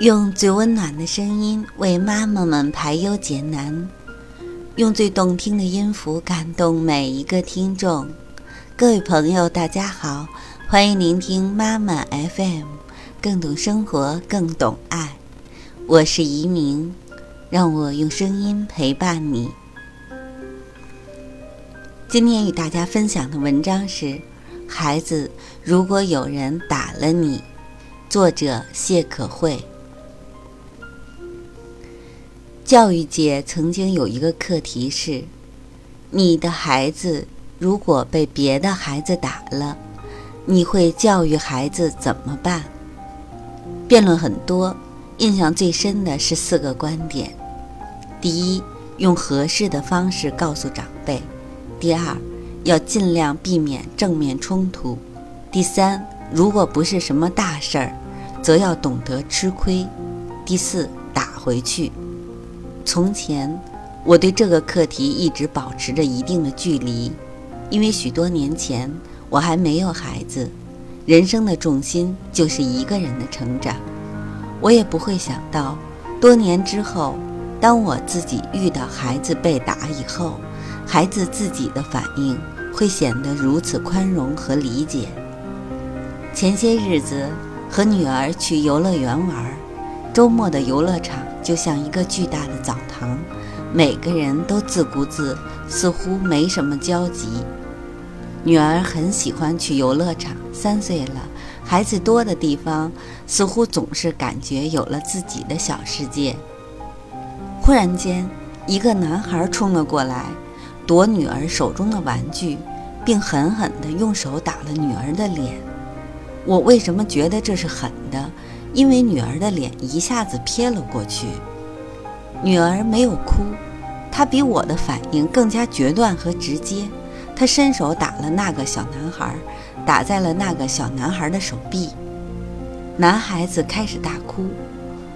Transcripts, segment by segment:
用最温暖的声音为妈妈们排忧解难，用最动听的音符感动每一个听众。各位朋友，大家好，欢迎聆听妈妈 FM，更懂生活，更懂爱。我是移民，让我用声音陪伴你。今天与大家分享的文章是：孩子，如果有人打了你。作者谢可慧。教育界曾经有一个课题是：你的孩子如果被别的孩子打了，你会教育孩子怎么办？辩论很多，印象最深的是四个观点：第一，用合适的方式告诉长辈；第二，要尽量避免正面冲突；第三。如果不是什么大事儿，则要懂得吃亏。第四，打回去。从前，我对这个课题一直保持着一定的距离，因为许多年前我还没有孩子，人生的重心就是一个人的成长。我也不会想到，多年之后，当我自己遇到孩子被打以后，孩子自己的反应会显得如此宽容和理解。前些日子和女儿去游乐园玩，周末的游乐场就像一个巨大的澡堂，每个人都自顾自，似乎没什么交集。女儿很喜欢去游乐场，三岁了，孩子多的地方，似乎总是感觉有了自己的小世界。忽然间，一个男孩冲了过来，夺女儿手中的玩具，并狠狠地用手打了女儿的脸。我为什么觉得这是狠的？因为女儿的脸一下子瞥了过去，女儿没有哭，她比我的反应更加决断和直接。她伸手打了那个小男孩，打在了那个小男孩的手臂。男孩子开始大哭，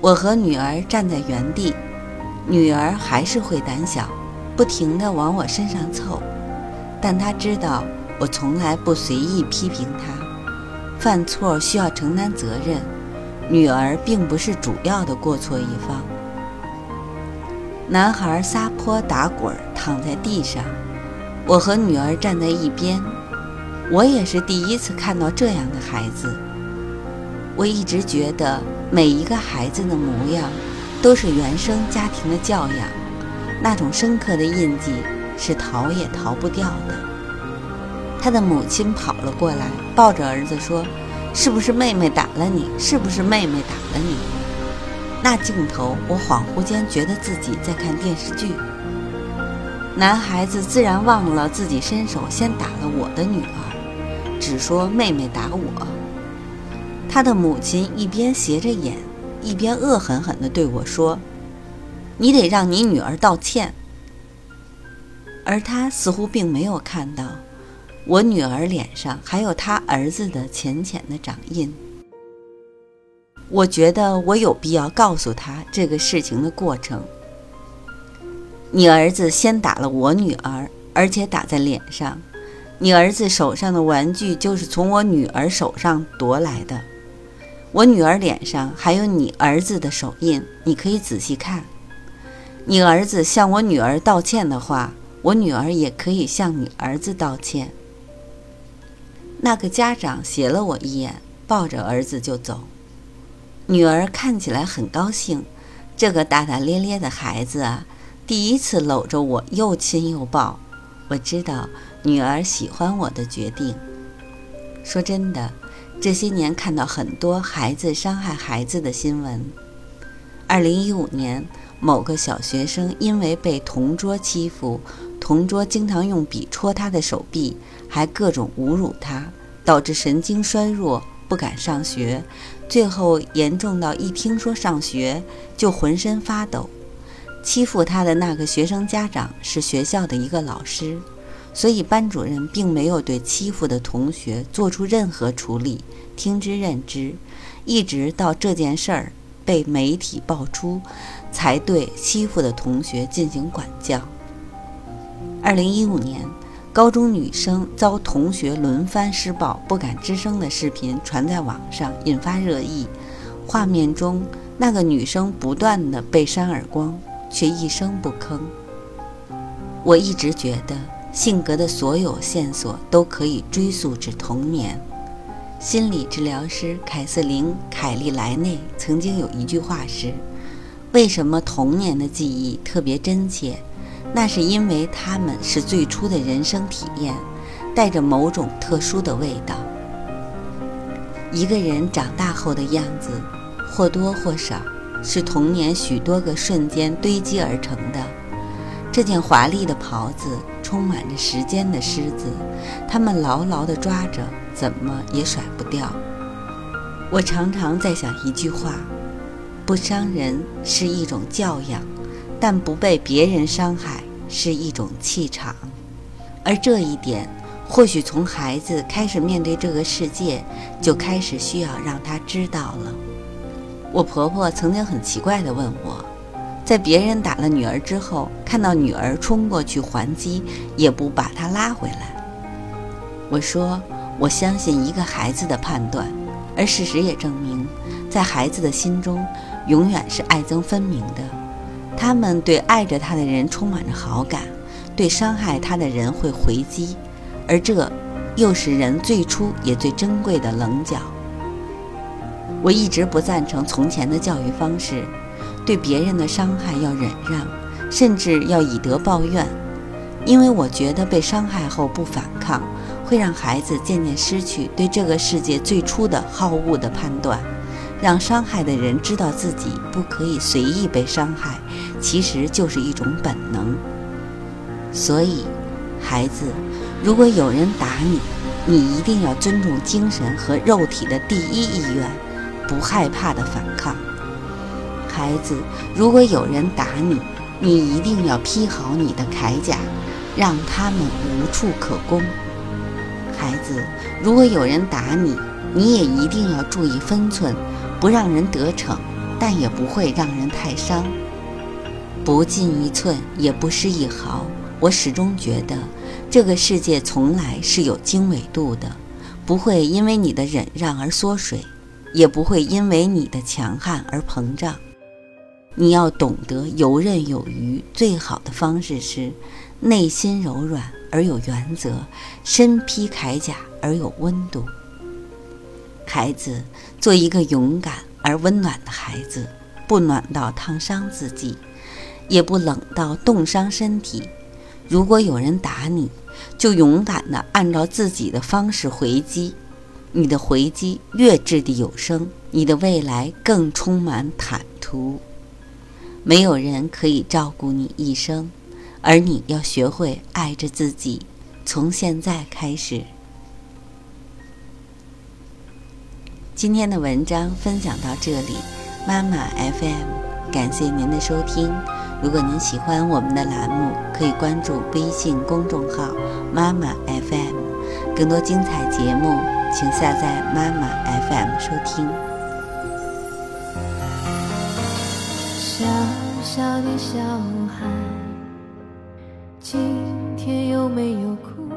我和女儿站在原地，女儿还是会胆小，不停地往我身上凑，但她知道我从来不随意批评她。犯错需要承担责任，女儿并不是主要的过错一方。男孩撒泼打滚躺在地上，我和女儿站在一边。我也是第一次看到这样的孩子。我一直觉得每一个孩子的模样，都是原生家庭的教养，那种深刻的印记是逃也逃不掉的。他的母亲跑了过来，抱着儿子说：“是不是妹妹打了你？是不是妹妹打了你？”那镜头，我恍惚间觉得自己在看电视剧。男孩子自然忘了自己伸手先打了我的女儿，只说妹妹打我。他的母亲一边斜着眼，一边恶狠狠地对我说：“你得让你女儿道歉。”而他似乎并没有看到。我女儿脸上还有她儿子的浅浅的掌印，我觉得我有必要告诉她这个事情的过程。你儿子先打了我女儿，而且打在脸上。你儿子手上的玩具就是从我女儿手上夺来的。我女儿脸上还有你儿子的手印，你可以仔细看。你儿子向我女儿道歉的话，我女儿也可以向你儿子道歉。那个家长斜了我一眼，抱着儿子就走。女儿看起来很高兴，这个大大咧咧的孩子啊，第一次搂着我又亲又抱。我知道女儿喜欢我的决定。说真的，这些年看到很多孩子伤害孩子的新闻。二零一五年，某个小学生因为被同桌欺负。同桌经常用笔戳他的手臂，还各种侮辱他，导致神经衰弱，不敢上学。最后严重到一听说上学就浑身发抖。欺负他的那个学生家长是学校的一个老师，所以班主任并没有对欺负的同学做出任何处理，听之任之。一直到这件事儿被媒体爆出，才对欺负的同学进行管教。二零一五年，高中女生遭同学轮番施暴、不敢吱声的视频传在网上，引发热议。画面中那个女生不断的被扇耳光，却一声不吭。我一直觉得性格的所有线索都可以追溯至童年。心理治疗师凯瑟琳·凯利莱内曾经有一句话是：“为什么童年的记忆特别真切？那是因为他们是最初的人生体验，带着某种特殊的味道。”一个人长大后的样子，或多或少是童年许多个瞬间堆积而成的。这件华丽的袍子充满着时间的狮子，它们牢牢地抓着，怎么也甩不掉。我常常在想一句话：不伤人是一种教养，但不被别人伤害是一种气场。而这一点，或许从孩子开始面对这个世界，就开始需要让他知道了。我婆婆曾经很奇怪地问我。在别人打了女儿之后，看到女儿冲过去还击，也不把她拉回来。我说：“我相信一个孩子的判断，而事实也证明，在孩子的心中，永远是爱憎分明的。他们对爱着他的人充满着好感，对伤害他的人会回击，而这，又是人最初也最珍贵的棱角。”我一直不赞成从前的教育方式。对别人的伤害要忍让，甚至要以德报怨，因为我觉得被伤害后不反抗，会让孩子渐渐失去对这个世界最初的好恶的判断，让伤害的人知道自己不可以随意被伤害，其实就是一种本能。所以，孩子，如果有人打你，你一定要尊重精神和肉体的第一意愿，不害怕的反抗。孩子，如果有人打你，你一定要披好你的铠甲，让他们无处可攻。孩子，如果有人打你，你也一定要注意分寸，不让人得逞，但也不会让人太伤。不进一寸，也不失一毫。我始终觉得，这个世界从来是有经纬度的，不会因为你的忍让而缩水，也不会因为你的强悍而膨胀。你要懂得游刃有余，最好的方式是内心柔软而有原则，身披铠甲而有温度。孩子，做一个勇敢而温暖的孩子，不暖到烫伤自己，也不冷到冻伤身体。如果有人打你，就勇敢地按照自己的方式回击。你的回击越掷地有声，你的未来更充满坦途。没有人可以照顾你一生，而你要学会爱着自己，从现在开始。今天的文章分享到这里，妈妈 FM，感谢您的收听。如果您喜欢我们的栏目，可以关注微信公众号“妈妈 FM”，更多精彩节目，请下载妈妈 FM 收听。小小的小孩，今天有没有哭？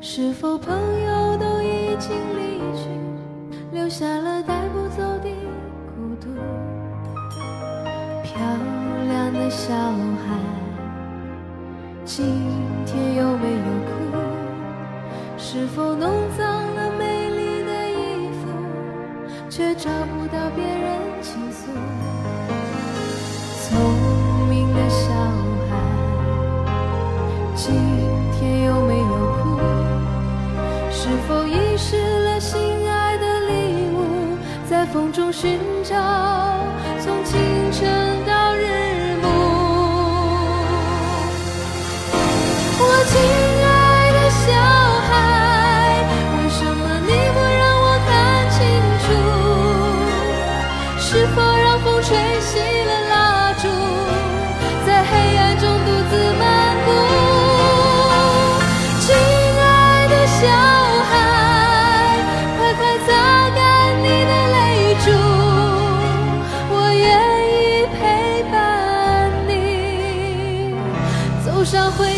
是否朋友都已经离去，留下了带不走的孤独？小孩，今天有没有哭？是否弄脏了美丽的衣服，却找不到别人倾诉？聪明的小孩，今天有没有哭？是否遗失了心爱的礼物，在风中寻找，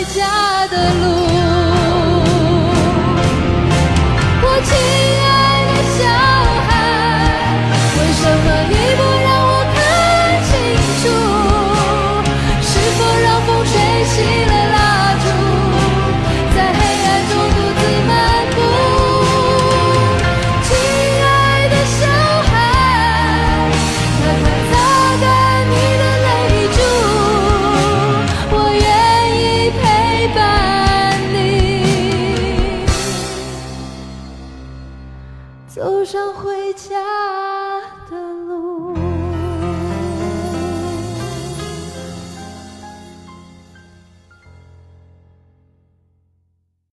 回家的路。